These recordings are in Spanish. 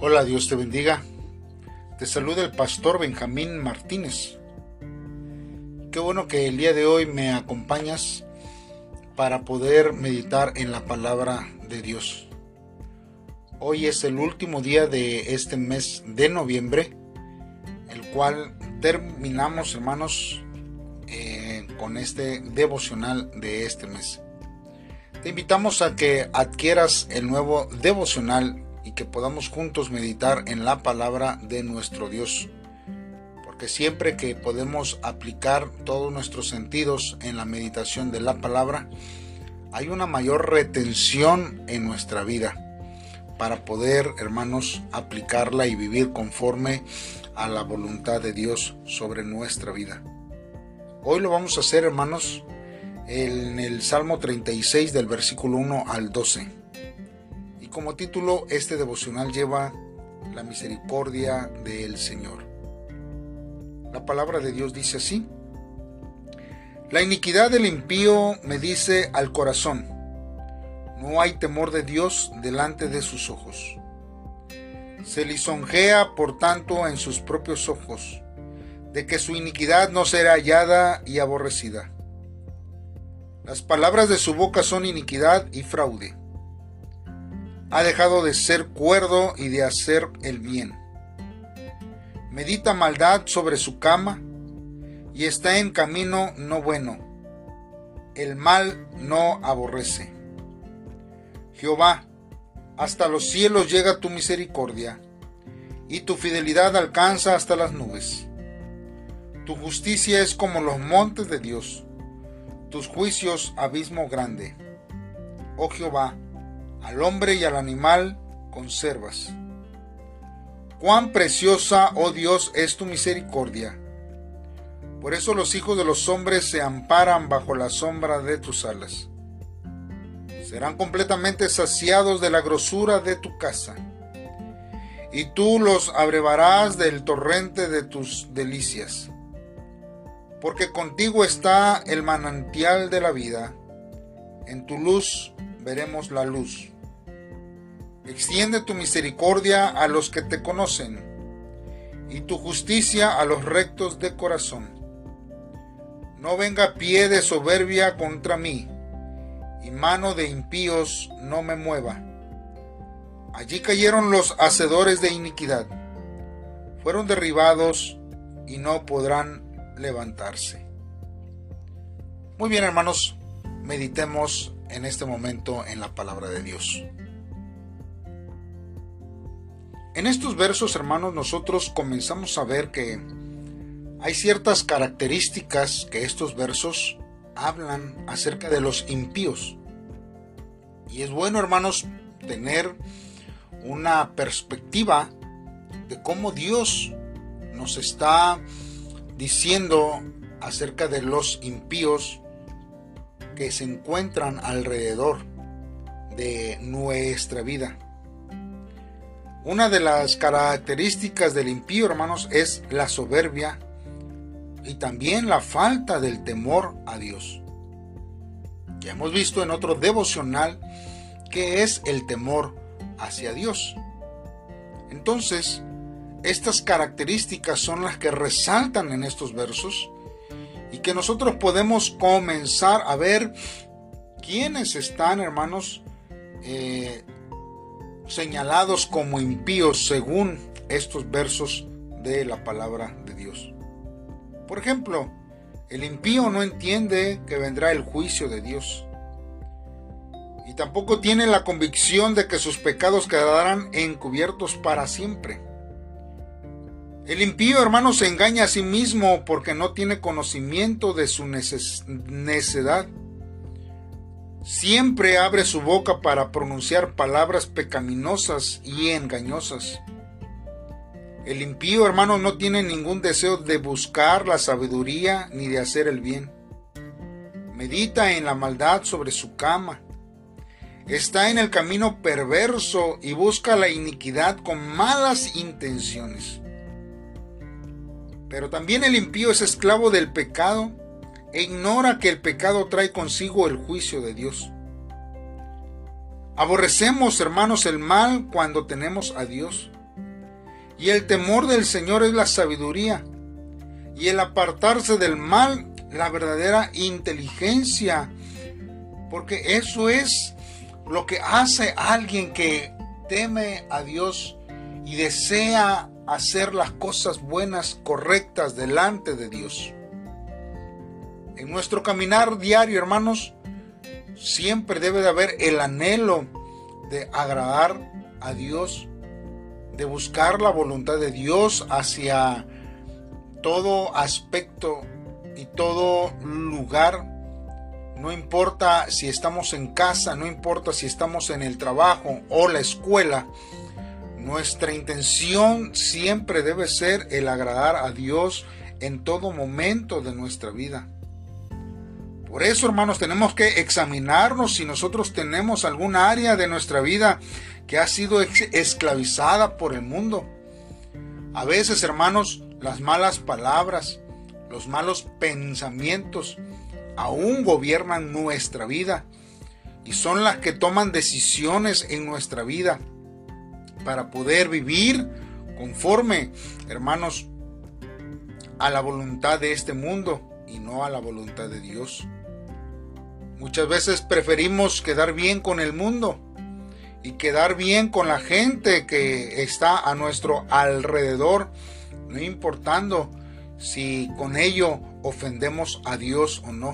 Hola, Dios te bendiga. Te saluda el pastor Benjamín Martínez. Qué bueno que el día de hoy me acompañas para poder meditar en la palabra de Dios. Hoy es el último día de este mes de noviembre, el cual terminamos, hermanos, eh, con este devocional de este mes. Te invitamos a que adquieras el nuevo devocional y que podamos juntos meditar en la palabra de nuestro Dios. Porque siempre que podemos aplicar todos nuestros sentidos en la meditación de la palabra, hay una mayor retención en nuestra vida para poder, hermanos, aplicarla y vivir conforme a la voluntad de Dios sobre nuestra vida. Hoy lo vamos a hacer, hermanos, en el Salmo 36 del versículo 1 al 12 como título este devocional lleva la misericordia del Señor. La palabra de Dios dice así. La iniquidad del impío me dice al corazón, no hay temor de Dios delante de sus ojos. Se lisonjea, por tanto, en sus propios ojos, de que su iniquidad no será hallada y aborrecida. Las palabras de su boca son iniquidad y fraude ha dejado de ser cuerdo y de hacer el bien. Medita maldad sobre su cama y está en camino no bueno. El mal no aborrece. Jehová, hasta los cielos llega tu misericordia, y tu fidelidad alcanza hasta las nubes. Tu justicia es como los montes de Dios, tus juicios abismo grande. Oh Jehová, al hombre y al animal conservas. Cuán preciosa, oh Dios, es tu misericordia. Por eso los hijos de los hombres se amparan bajo la sombra de tus alas. Serán completamente saciados de la grosura de tu casa, y tú los abrevarás del torrente de tus delicias. Porque contigo está el manantial de la vida, en tu luz veremos la luz. Extiende tu misericordia a los que te conocen y tu justicia a los rectos de corazón. No venga pie de soberbia contra mí y mano de impíos no me mueva. Allí cayeron los hacedores de iniquidad. Fueron derribados y no podrán levantarse. Muy bien hermanos, meditemos en este momento en la palabra de Dios. En estos versos, hermanos, nosotros comenzamos a ver que hay ciertas características que estos versos hablan acerca de los impíos. Y es bueno, hermanos, tener una perspectiva de cómo Dios nos está diciendo acerca de los impíos que se encuentran alrededor de nuestra vida. Una de las características del impío, hermanos, es la soberbia y también la falta del temor a Dios. Ya hemos visto en otro devocional que es el temor hacia Dios. Entonces, estas características son las que resaltan en estos versos y que nosotros podemos comenzar a ver quiénes están, hermanos, eh, señalados como impíos según estos versos de la palabra de Dios. Por ejemplo, el impío no entiende que vendrá el juicio de Dios. Y tampoco tiene la convicción de que sus pecados quedarán encubiertos para siempre. El impío, hermano, se engaña a sí mismo porque no tiene conocimiento de su necedad. Siempre abre su boca para pronunciar palabras pecaminosas y engañosas. El impío, hermano, no tiene ningún deseo de buscar la sabiduría ni de hacer el bien. Medita en la maldad sobre su cama. Está en el camino perverso y busca la iniquidad con malas intenciones. Pero también el impío es esclavo del pecado e ignora que el pecado trae consigo el juicio de Dios. Aborrecemos, hermanos, el mal cuando tenemos a Dios. Y el temor del Señor es la sabiduría. Y el apartarse del mal, la verdadera inteligencia. Porque eso es lo que hace alguien que teme a Dios y desea hacer las cosas buenas, correctas delante de Dios. En nuestro caminar diario, hermanos, siempre debe de haber el anhelo de agradar a Dios, de buscar la voluntad de Dios hacia todo aspecto y todo lugar. No importa si estamos en casa, no importa si estamos en el trabajo o la escuela, nuestra intención siempre debe ser el agradar a Dios en todo momento de nuestra vida. Por eso, hermanos, tenemos que examinarnos si nosotros tenemos algún área de nuestra vida que ha sido esclavizada por el mundo. A veces, hermanos, las malas palabras, los malos pensamientos aún gobiernan nuestra vida y son las que toman decisiones en nuestra vida para poder vivir conforme, hermanos, a la voluntad de este mundo y no a la voluntad de Dios. Muchas veces preferimos quedar bien con el mundo y quedar bien con la gente que está a nuestro alrededor, no importando si con ello ofendemos a Dios o no.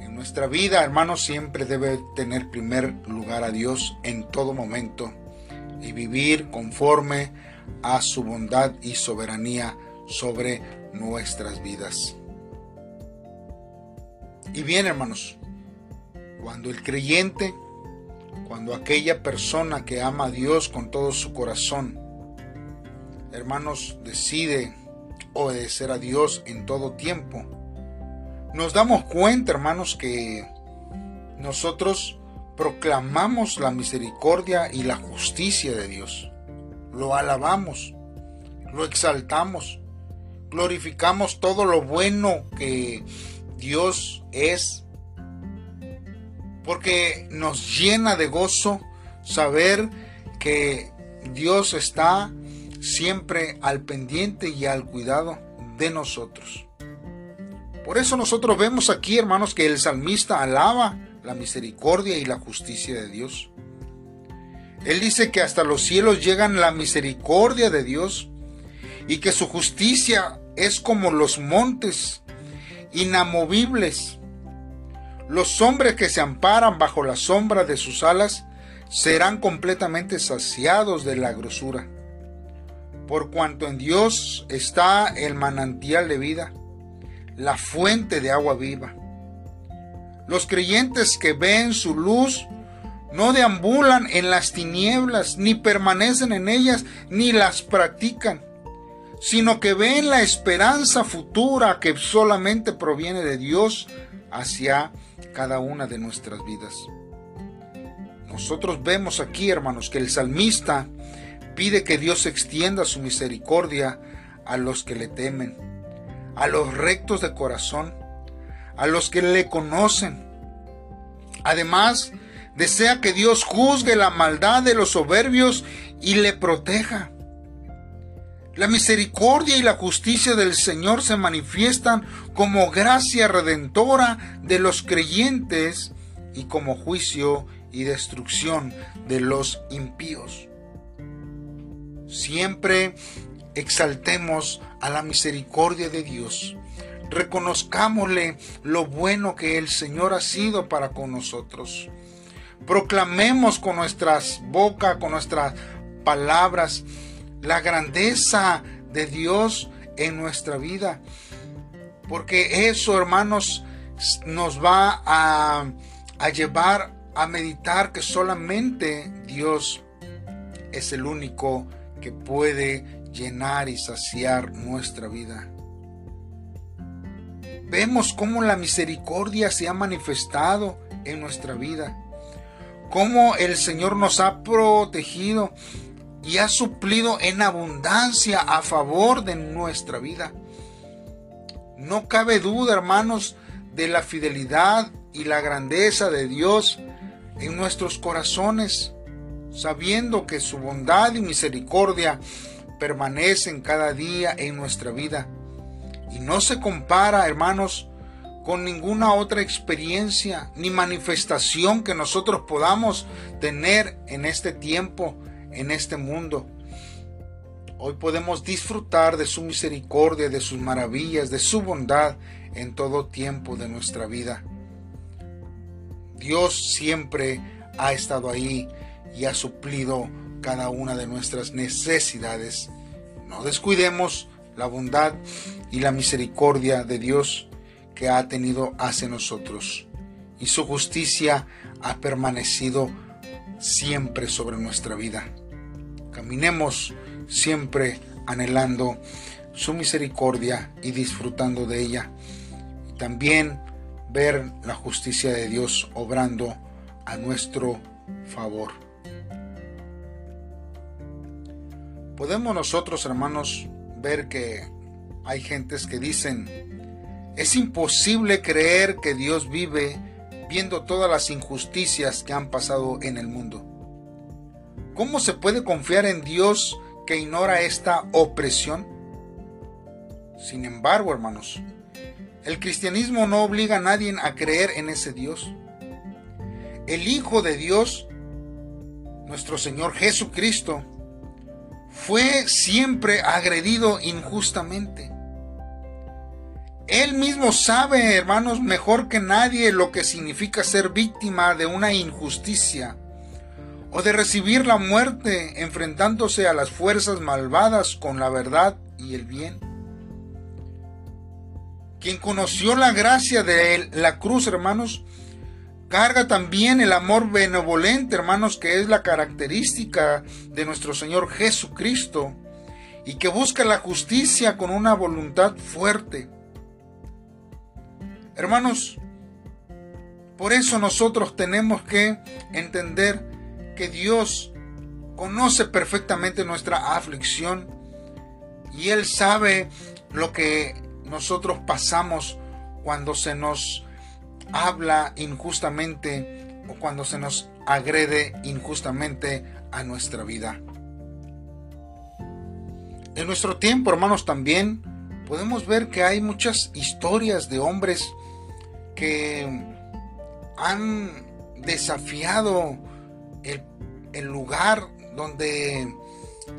En nuestra vida, hermanos, siempre debe tener primer lugar a Dios en todo momento y vivir conforme a su bondad y soberanía sobre nuestras vidas. Y bien, hermanos, cuando el creyente, cuando aquella persona que ama a Dios con todo su corazón, hermanos, decide obedecer a Dios en todo tiempo, nos damos cuenta, hermanos, que nosotros proclamamos la misericordia y la justicia de Dios. Lo alabamos, lo exaltamos, glorificamos todo lo bueno que Dios es, porque nos llena de gozo saber que Dios está siempre al pendiente y al cuidado de nosotros. Por eso nosotros vemos aquí, hermanos, que el salmista alaba la misericordia y la justicia de Dios. Él dice que hasta los cielos llegan la misericordia de Dios y que su justicia es como los montes inamovibles. Los hombres que se amparan bajo la sombra de sus alas serán completamente saciados de la grosura. Por cuanto en Dios está el manantial de vida, la fuente de agua viva. Los creyentes que ven su luz no deambulan en las tinieblas, ni permanecen en ellas, ni las practican sino que ven la esperanza futura que solamente proviene de Dios hacia cada una de nuestras vidas. Nosotros vemos aquí, hermanos, que el salmista pide que Dios extienda su misericordia a los que le temen, a los rectos de corazón, a los que le conocen. Además, desea que Dios juzgue la maldad de los soberbios y le proteja. La misericordia y la justicia del Señor se manifiestan como gracia redentora de los creyentes y como juicio y destrucción de los impíos. Siempre exaltemos a la misericordia de Dios. Reconozcámosle lo bueno que el Señor ha sido para con nosotros. Proclamemos con nuestras bocas, con nuestras palabras, la grandeza de Dios en nuestra vida. Porque eso, hermanos, nos va a, a llevar a meditar que solamente Dios es el único que puede llenar y saciar nuestra vida. Vemos cómo la misericordia se ha manifestado en nuestra vida, cómo el Señor nos ha protegido y ha suplido en abundancia a favor de nuestra vida. No cabe duda, hermanos, de la fidelidad y la grandeza de Dios en nuestros corazones, sabiendo que su bondad y misericordia permanecen cada día en nuestra vida. Y no se compara, hermanos, con ninguna otra experiencia ni manifestación que nosotros podamos tener en este tiempo, en este mundo. Hoy podemos disfrutar de su misericordia, de sus maravillas, de su bondad en todo tiempo de nuestra vida. Dios siempre ha estado ahí y ha suplido cada una de nuestras necesidades. No descuidemos la bondad y la misericordia de Dios que ha tenido hacia nosotros. Y su justicia ha permanecido siempre sobre nuestra vida. Caminemos siempre anhelando su misericordia y disfrutando de ella. Y también ver la justicia de Dios obrando a nuestro favor. Podemos nosotros, hermanos, ver que hay gentes que dicen, es imposible creer que Dios vive viendo todas las injusticias que han pasado en el mundo. ¿Cómo se puede confiar en Dios que ignora esta opresión? Sin embargo, hermanos, el cristianismo no obliga a nadie a creer en ese Dios. El Hijo de Dios, nuestro Señor Jesucristo, fue siempre agredido injustamente. Él mismo sabe, hermanos, mejor que nadie lo que significa ser víctima de una injusticia o de recibir la muerte enfrentándose a las fuerzas malvadas con la verdad y el bien. Quien conoció la gracia de la cruz, hermanos, carga también el amor benevolente, hermanos, que es la característica de nuestro Señor Jesucristo y que busca la justicia con una voluntad fuerte. Hermanos, por eso nosotros tenemos que entender que Dios conoce perfectamente nuestra aflicción y Él sabe lo que nosotros pasamos cuando se nos habla injustamente o cuando se nos agrede injustamente a nuestra vida. En nuestro tiempo, hermanos, también podemos ver que hay muchas historias de hombres que han desafiado el, lugar donde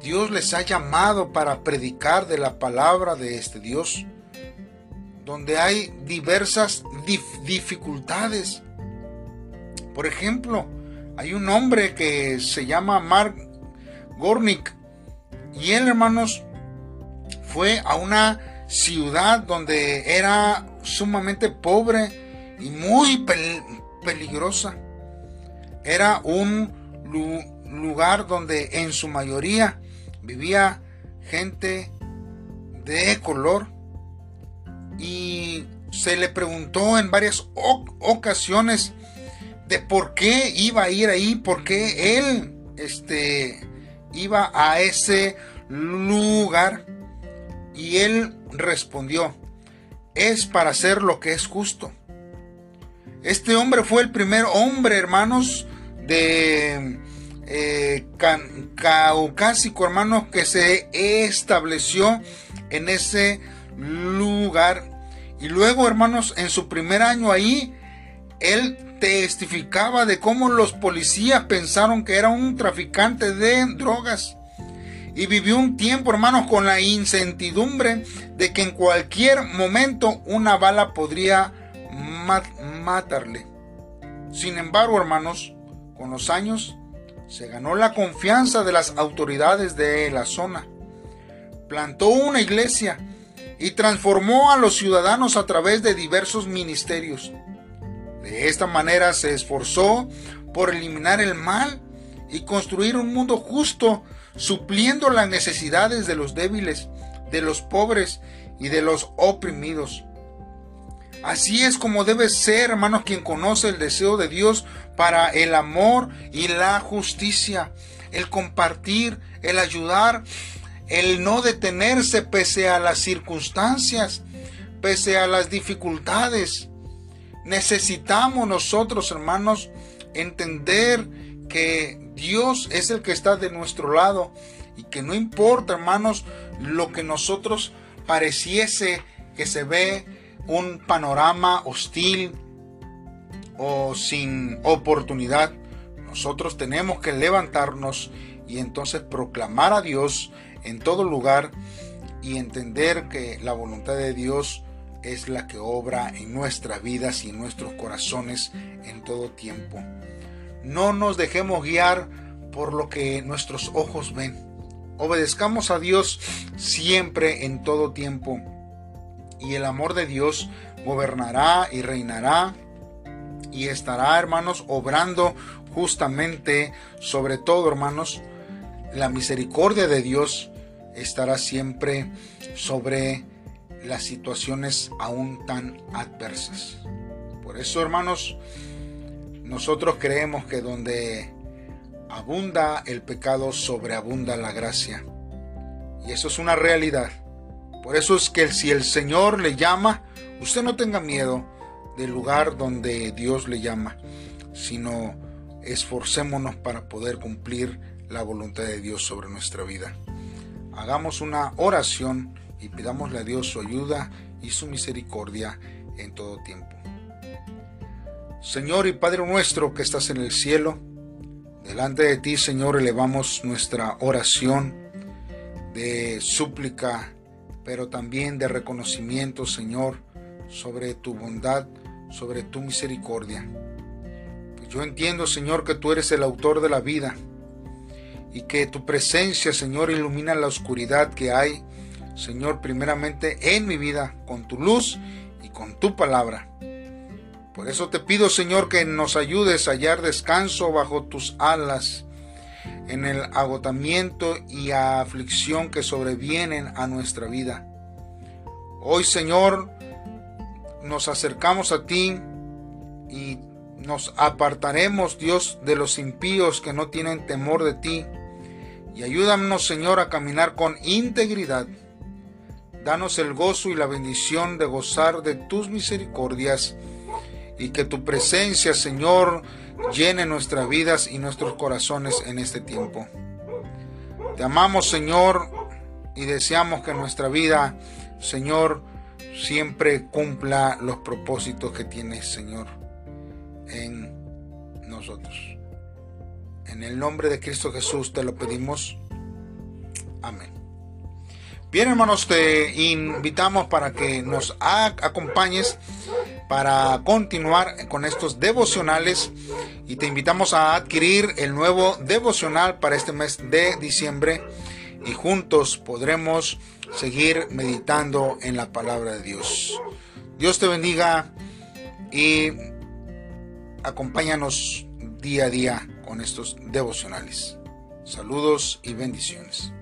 Dios les ha llamado para predicar de la palabra de este Dios, donde hay diversas dificultades. Por ejemplo, hay un hombre que se llama Mark Gornick y él, hermanos, fue a una ciudad donde era sumamente pobre y muy peligrosa. Era un lugar donde en su mayoría vivía gente de color y se le preguntó en varias ocasiones de por qué iba a ir ahí, por qué él este, iba a ese lugar. Y él respondió, es para hacer lo que es justo. Este hombre fue el primer hombre, hermanos, de eh, caucásico, hermanos, que se estableció en ese lugar. Y luego, hermanos, en su primer año ahí, él testificaba de cómo los policías pensaron que era un traficante de drogas. Y vivió un tiempo, hermanos, con la incertidumbre de que en cualquier momento una bala podría matarle. Sin embargo, hermanos, con los años se ganó la confianza de las autoridades de la zona. Plantó una iglesia y transformó a los ciudadanos a través de diversos ministerios. De esta manera se esforzó por eliminar el mal y construir un mundo justo, supliendo las necesidades de los débiles, de los pobres y de los oprimidos. Así es como debe ser, hermanos, quien conoce el deseo de Dios para el amor y la justicia, el compartir, el ayudar, el no detenerse pese a las circunstancias, pese a las dificultades. Necesitamos nosotros, hermanos, entender que Dios es el que está de nuestro lado y que no importa, hermanos, lo que nosotros pareciese que se ve un panorama hostil o sin oportunidad, nosotros tenemos que levantarnos y entonces proclamar a Dios en todo lugar y entender que la voluntad de Dios es la que obra en nuestras vidas y en nuestros corazones en todo tiempo. No nos dejemos guiar por lo que nuestros ojos ven. Obedezcamos a Dios siempre en todo tiempo. Y el amor de Dios gobernará y reinará y estará, hermanos, obrando justamente sobre todo, hermanos, la misericordia de Dios estará siempre sobre las situaciones aún tan adversas. Por eso, hermanos, nosotros creemos que donde abunda el pecado, sobreabunda la gracia. Y eso es una realidad. Por eso es que si el Señor le llama, usted no tenga miedo del lugar donde Dios le llama, sino esforcémonos para poder cumplir la voluntad de Dios sobre nuestra vida. Hagamos una oración y pidámosle a Dios su ayuda y su misericordia en todo tiempo. Señor y Padre nuestro que estás en el cielo, delante de ti, Señor, elevamos nuestra oración de súplica, pero también de reconocimiento, Señor, sobre tu bondad, sobre tu misericordia. Pues yo entiendo, Señor, que tú eres el autor de la vida y que tu presencia, Señor, ilumina la oscuridad que hay, Señor, primeramente en mi vida, con tu luz y con tu palabra. Por eso te pido, Señor, que nos ayudes a hallar descanso bajo tus alas en el agotamiento y aflicción que sobrevienen a nuestra vida. Hoy, Señor, nos acercamos a ti y nos apartaremos, Dios, de los impíos que no tienen temor de ti y ayúdanos, Señor, a caminar con integridad. Danos el gozo y la bendición de gozar de tus misericordias y que tu presencia, Señor, llene nuestras vidas y nuestros corazones en este tiempo. Te amamos, Señor, y deseamos que nuestra vida, Señor, siempre cumpla los propósitos que tienes, Señor, en nosotros. En el nombre de Cristo Jesús te lo pedimos. Amén. Bien hermanos, te invitamos para que nos acompañes para continuar con estos devocionales y te invitamos a adquirir el nuevo devocional para este mes de diciembre y juntos podremos seguir meditando en la palabra de Dios. Dios te bendiga y acompáñanos día a día con estos devocionales. Saludos y bendiciones.